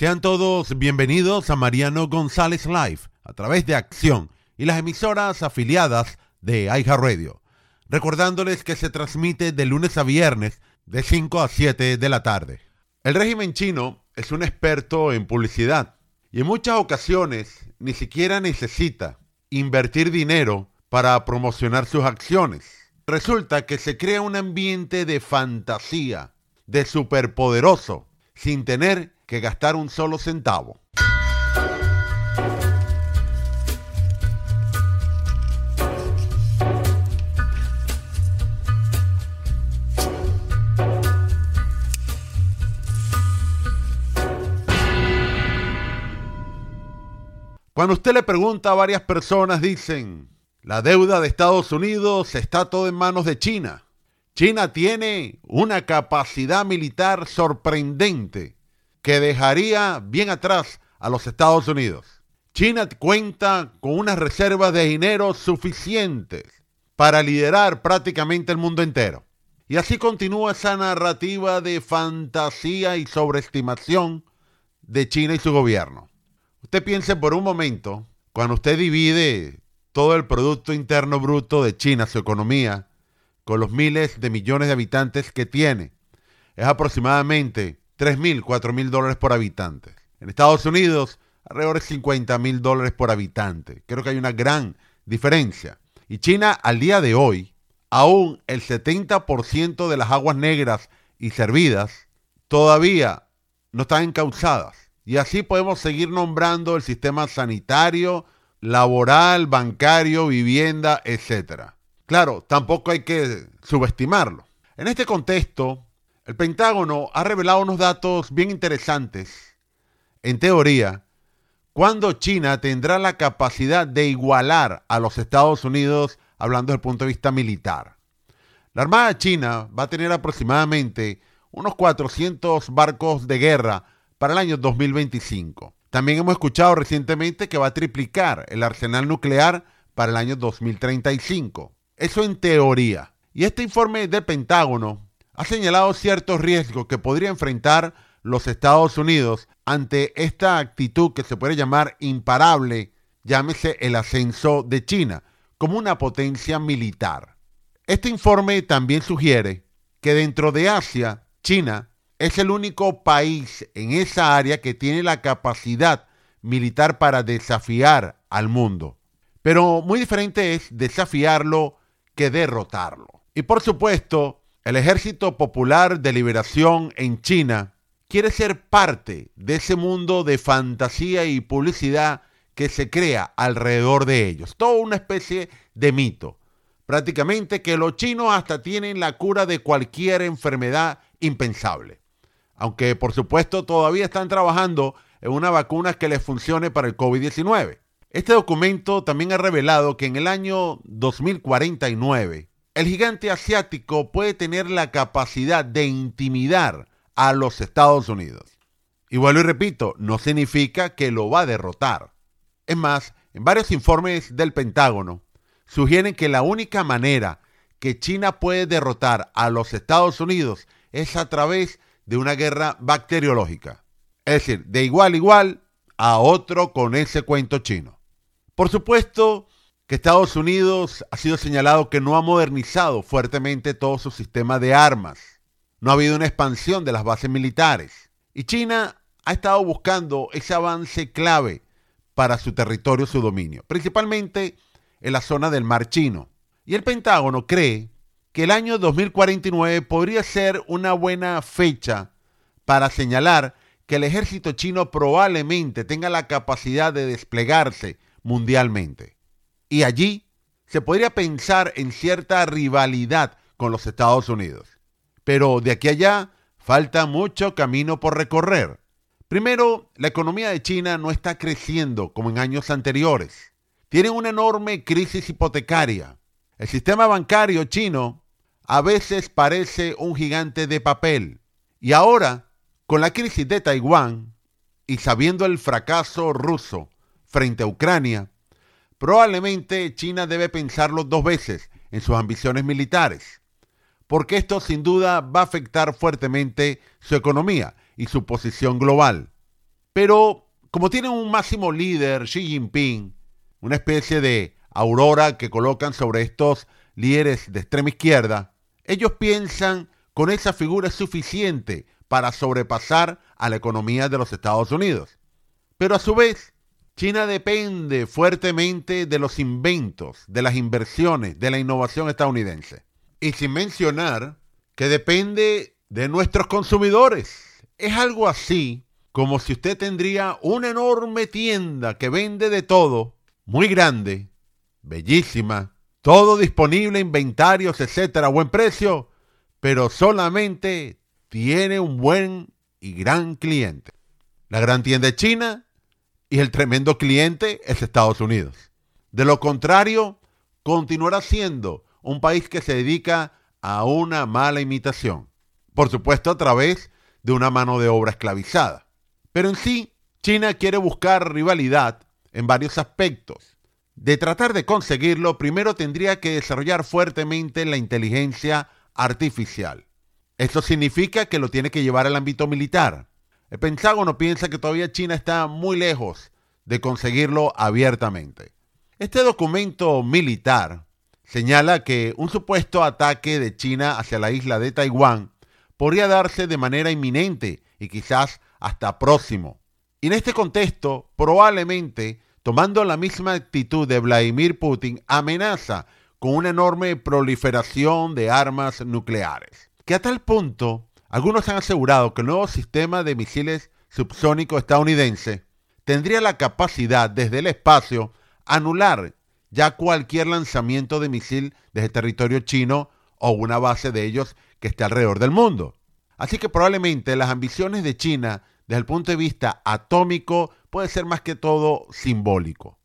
Sean todos bienvenidos a Mariano González Live a través de Acción y las emisoras afiliadas de Radio. Recordándoles que se transmite de lunes a viernes de 5 a 7 de la tarde. El régimen chino es un experto en publicidad y en muchas ocasiones ni siquiera necesita invertir dinero para promocionar sus acciones. Resulta que se crea un ambiente de fantasía, de superpoderoso, sin tener que gastar un solo centavo. Cuando usted le pregunta a varias personas, dicen, la deuda de Estados Unidos está todo en manos de China. China tiene una capacidad militar sorprendente que dejaría bien atrás a los Estados Unidos. China cuenta con unas reservas de dinero suficientes para liderar prácticamente el mundo entero. Y así continúa esa narrativa de fantasía y sobreestimación de China y su gobierno. Usted piense por un momento, cuando usted divide todo el Producto Interno Bruto de China, su economía, con los miles de millones de habitantes que tiene, es aproximadamente 3 mil, 4 mil dólares por habitante. En Estados Unidos, alrededor de 50 mil dólares por habitante. Creo que hay una gran diferencia. Y China, al día de hoy, aún el 70% de las aguas negras y servidas todavía no están encauzadas. Y así podemos seguir nombrando el sistema sanitario, laboral, bancario, vivienda, etc. Claro, tampoco hay que subestimarlo. En este contexto, el Pentágono ha revelado unos datos bien interesantes. En teoría, ¿cuándo China tendrá la capacidad de igualar a los Estados Unidos hablando desde el punto de vista militar? La Armada China va a tener aproximadamente unos 400 barcos de guerra para el año 2025. También hemos escuchado recientemente que va a triplicar el arsenal nuclear para el año 2035. Eso en teoría. Y este informe del Pentágono ha señalado ciertos riesgos que podría enfrentar los Estados Unidos ante esta actitud que se puede llamar imparable, llámese el ascenso de China, como una potencia militar. Este informe también sugiere que dentro de Asia, China es el único país en esa área que tiene la capacidad militar para desafiar al mundo. Pero muy diferente es desafiarlo que derrotarlo. Y por supuesto, el Ejército Popular de Liberación en China quiere ser parte de ese mundo de fantasía y publicidad que se crea alrededor de ellos. Toda una especie de mito. Prácticamente que los chinos hasta tienen la cura de cualquier enfermedad impensable. Aunque por supuesto todavía están trabajando en una vacuna que les funcione para el COVID-19. Este documento también ha revelado que en el año 2049 el gigante asiático puede tener la capacidad de intimidar a los Estados Unidos. Y vuelvo y repito, no significa que lo va a derrotar. Es más, en varios informes del Pentágono sugieren que la única manera que China puede derrotar a los Estados Unidos es a través de una guerra bacteriológica. Es decir, de igual a igual a otro con ese cuento chino. Por supuesto, que Estados Unidos ha sido señalado que no ha modernizado fuertemente todo su sistema de armas. No ha habido una expansión de las bases militares. Y China ha estado buscando ese avance clave para su territorio, su dominio, principalmente en la zona del Mar Chino. Y el Pentágono cree que el año 2049 podría ser una buena fecha para señalar que el ejército chino probablemente tenga la capacidad de desplegarse mundialmente. Y allí se podría pensar en cierta rivalidad con los Estados Unidos. Pero de aquí allá falta mucho camino por recorrer. Primero, la economía de China no está creciendo como en años anteriores. Tienen una enorme crisis hipotecaria. El sistema bancario chino a veces parece un gigante de papel. Y ahora, con la crisis de Taiwán y sabiendo el fracaso ruso frente a Ucrania, probablemente China debe pensarlo dos veces en sus ambiciones militares, porque esto sin duda va a afectar fuertemente su economía y su posición global. Pero como tienen un máximo líder, Xi Jinping, una especie de aurora que colocan sobre estos líderes de extrema izquierda, ellos piensan con esa figura es suficiente para sobrepasar a la economía de los Estados Unidos. Pero a su vez, China depende fuertemente de los inventos, de las inversiones, de la innovación estadounidense. Y sin mencionar que depende de nuestros consumidores. Es algo así como si usted tendría una enorme tienda que vende de todo, muy grande, bellísima, todo disponible, inventarios, etcétera, a buen precio, pero solamente tiene un buen y gran cliente. La gran tienda es China y el tremendo cliente es Estados Unidos. De lo contrario, continuará siendo un país que se dedica a una mala imitación. Por supuesto, a través de una mano de obra esclavizada. Pero en sí, China quiere buscar rivalidad en varios aspectos. De tratar de conseguirlo, primero tendría que desarrollar fuertemente la inteligencia artificial. Esto significa que lo tiene que llevar al ámbito militar. El Pentágono piensa que todavía China está muy lejos de conseguirlo abiertamente. Este documento militar señala que un supuesto ataque de China hacia la isla de Taiwán podría darse de manera inminente y quizás hasta próximo. Y en este contexto, probablemente, tomando la misma actitud de Vladimir Putin, amenaza con una enorme proliferación de armas nucleares. Que a tal punto, algunos han asegurado que el nuevo sistema de misiles subsónico estadounidense tendría la capacidad desde el espacio anular ya cualquier lanzamiento de misil desde territorio chino o una base de ellos que esté alrededor del mundo. Así que probablemente las ambiciones de China desde el punto de vista atómico puede ser más que todo simbólico.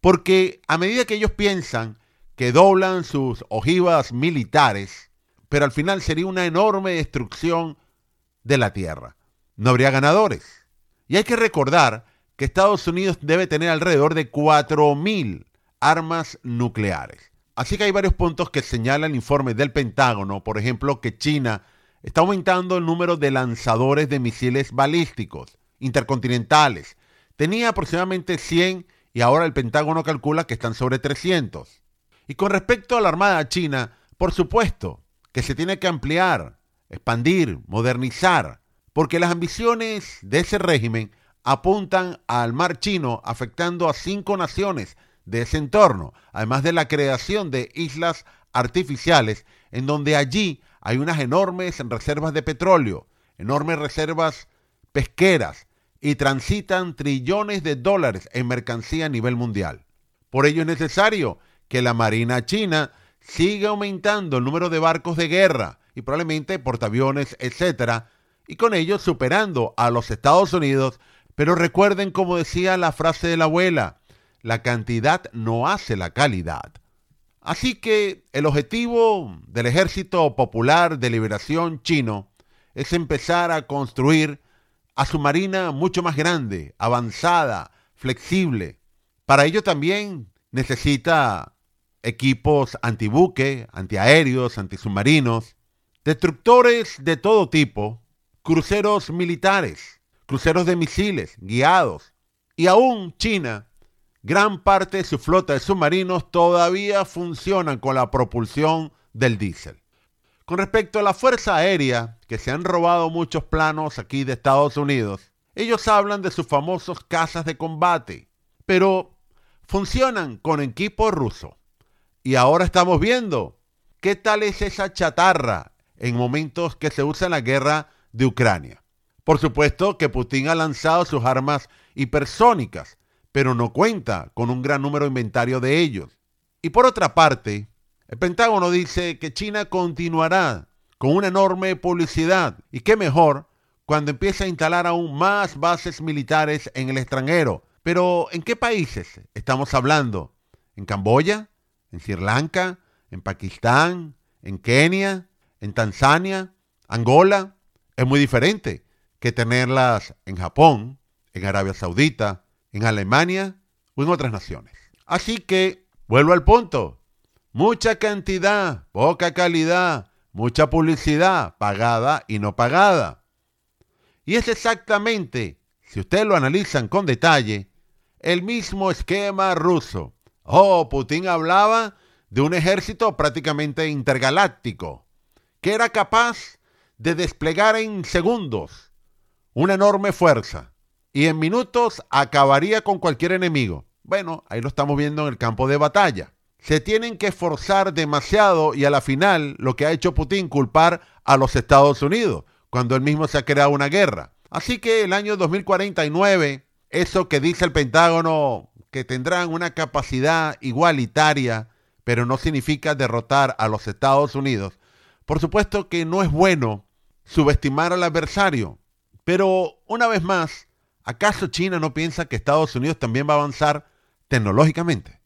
Porque a medida que ellos piensan que doblan sus ojivas militares, pero al final sería una enorme destrucción de la Tierra. No habría ganadores. Y hay que recordar que Estados Unidos debe tener alrededor de 4.000 armas nucleares. Así que hay varios puntos que señala el informe del Pentágono, por ejemplo, que China está aumentando el número de lanzadores de misiles balísticos intercontinentales. Tenía aproximadamente 100 y ahora el Pentágono calcula que están sobre 300. Y con respecto a la Armada China, por supuesto que se tiene que ampliar, expandir, modernizar, porque las ambiciones de ese régimen apuntan al mar chino afectando a cinco naciones de ese entorno, además de la creación de islas artificiales en donde allí hay unas enormes reservas de petróleo, enormes reservas pesqueras y transitan trillones de dólares en mercancía a nivel mundial. Por ello es necesario que la Marina china siga aumentando el número de barcos de guerra y probablemente portaaviones, etcétera, y con ello superando a los Estados Unidos. Pero recuerden como decía la frase de la abuela, la cantidad no hace la calidad. Así que el objetivo del Ejército Popular de Liberación chino es empezar a construir a su marina mucho más grande, avanzada, flexible. Para ello también necesita equipos antibuque, antiaéreos, antisubmarinos, destructores de todo tipo, cruceros militares, cruceros de misiles guiados. Y aún China gran parte de su flota de submarinos todavía funcionan con la propulsión del diésel. Con respecto a la Fuerza Aérea, que se han robado muchos planos aquí de Estados Unidos, ellos hablan de sus famosos cazas de combate, pero funcionan con equipo ruso. Y ahora estamos viendo qué tal es esa chatarra en momentos que se usa en la guerra de Ucrania. Por supuesto que Putin ha lanzado sus armas hipersónicas, pero no cuenta con un gran número de inventario de ellos. Y por otra parte, el Pentágono dice que China continuará con una enorme publicidad y qué mejor cuando empieza a instalar aún más bases militares en el extranjero. Pero ¿en qué países estamos hablando? ¿En Camboya? ¿En Sri Lanka? ¿En Pakistán? ¿En Kenia? ¿En Tanzania? ¿Angola? Es muy diferente que tenerlas en Japón, en Arabia Saudita, en Alemania o en otras naciones. Así que, vuelvo al punto, mucha cantidad, poca calidad, mucha publicidad, pagada y no pagada. Y es exactamente si ustedes lo analizan con detalle, el mismo esquema ruso. Oh, Putin hablaba de un ejército prácticamente intergaláctico, que era capaz de desplegar en segundos una enorme fuerza y en minutos acabaría con cualquier enemigo. Bueno, ahí lo estamos viendo en el campo de batalla. Se tienen que esforzar demasiado y a la final lo que ha hecho Putin culpar a los Estados Unidos, cuando él mismo se ha creado una guerra. Así que el año 2049, eso que dice el Pentágono, que tendrán una capacidad igualitaria, pero no significa derrotar a los Estados Unidos. Por supuesto que no es bueno subestimar al adversario, pero una vez más, ¿acaso China no piensa que Estados Unidos también va a avanzar tecnológicamente?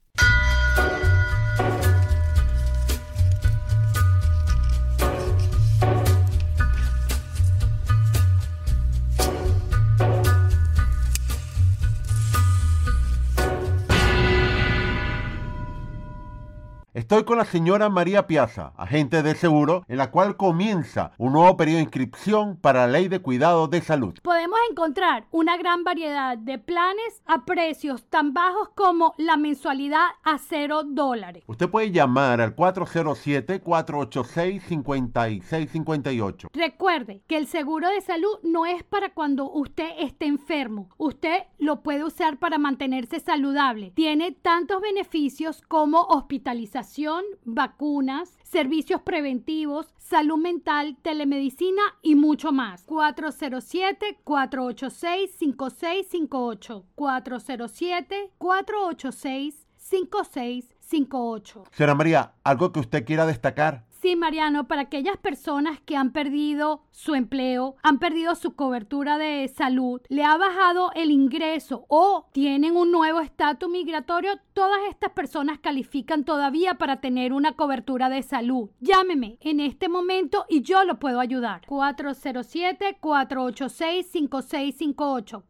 Estoy con la señora María Piazza, agente de seguro, en la cual comienza un nuevo periodo de inscripción para la ley de cuidado de salud. Podemos encontrar una gran variedad de planes a precios tan bajos como la mensualidad a cero dólares. Usted puede llamar al 407-486-5658. Recuerde que el seguro de salud no es para cuando usted esté enfermo. Usted lo puede usar para mantenerse saludable. Tiene tantos beneficios como hospitalización vacunas, servicios preventivos, salud mental, telemedicina y mucho más. 407-486-5658. 407-486-5658. Señora María, ¿algo que usted quiera destacar? Sí, Mariano, para aquellas personas que han perdido su empleo, han perdido su cobertura de salud, le ha bajado el ingreso o tienen un nuevo estatus migratorio, todas estas personas califican todavía para tener una cobertura de salud. Llámeme en este momento y yo lo puedo ayudar. 407-486-5658.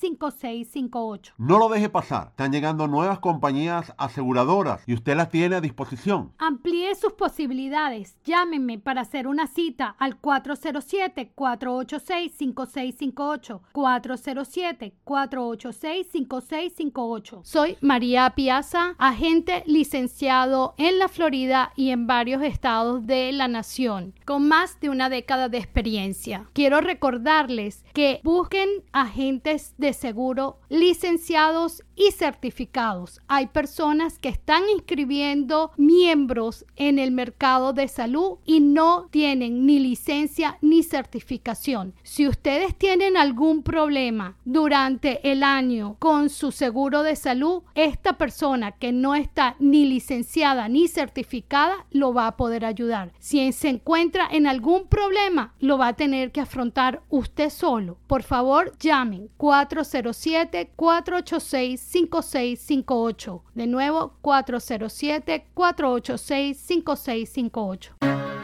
407-486-5658. No lo deje pasar. Están llegando nuevas compañías aseguradoras y usted las tiene a disposición. Amplíe sus posibilidades. Llámenme para hacer una cita al 407-486-5658. 407-486-5658. Soy María Piazza, agente licenciado en la Florida y en varios estados de la nación, con más de una década de experiencia. Quiero recordarles que busquen agentes de seguro licenciados y certificados. Hay personas que están inscribiendo miembros en el mercado de salud y no tienen ni licencia ni certificación. Si ustedes tienen algún problema durante el año con su seguro de salud, esta persona que no está ni licenciada ni certificada lo va a poder ayudar. Si se encuentra en algún problema, lo va a tener que afrontar usted solo. Por favor, llamen 407 486 5658. De nuevo, 407-486-5658.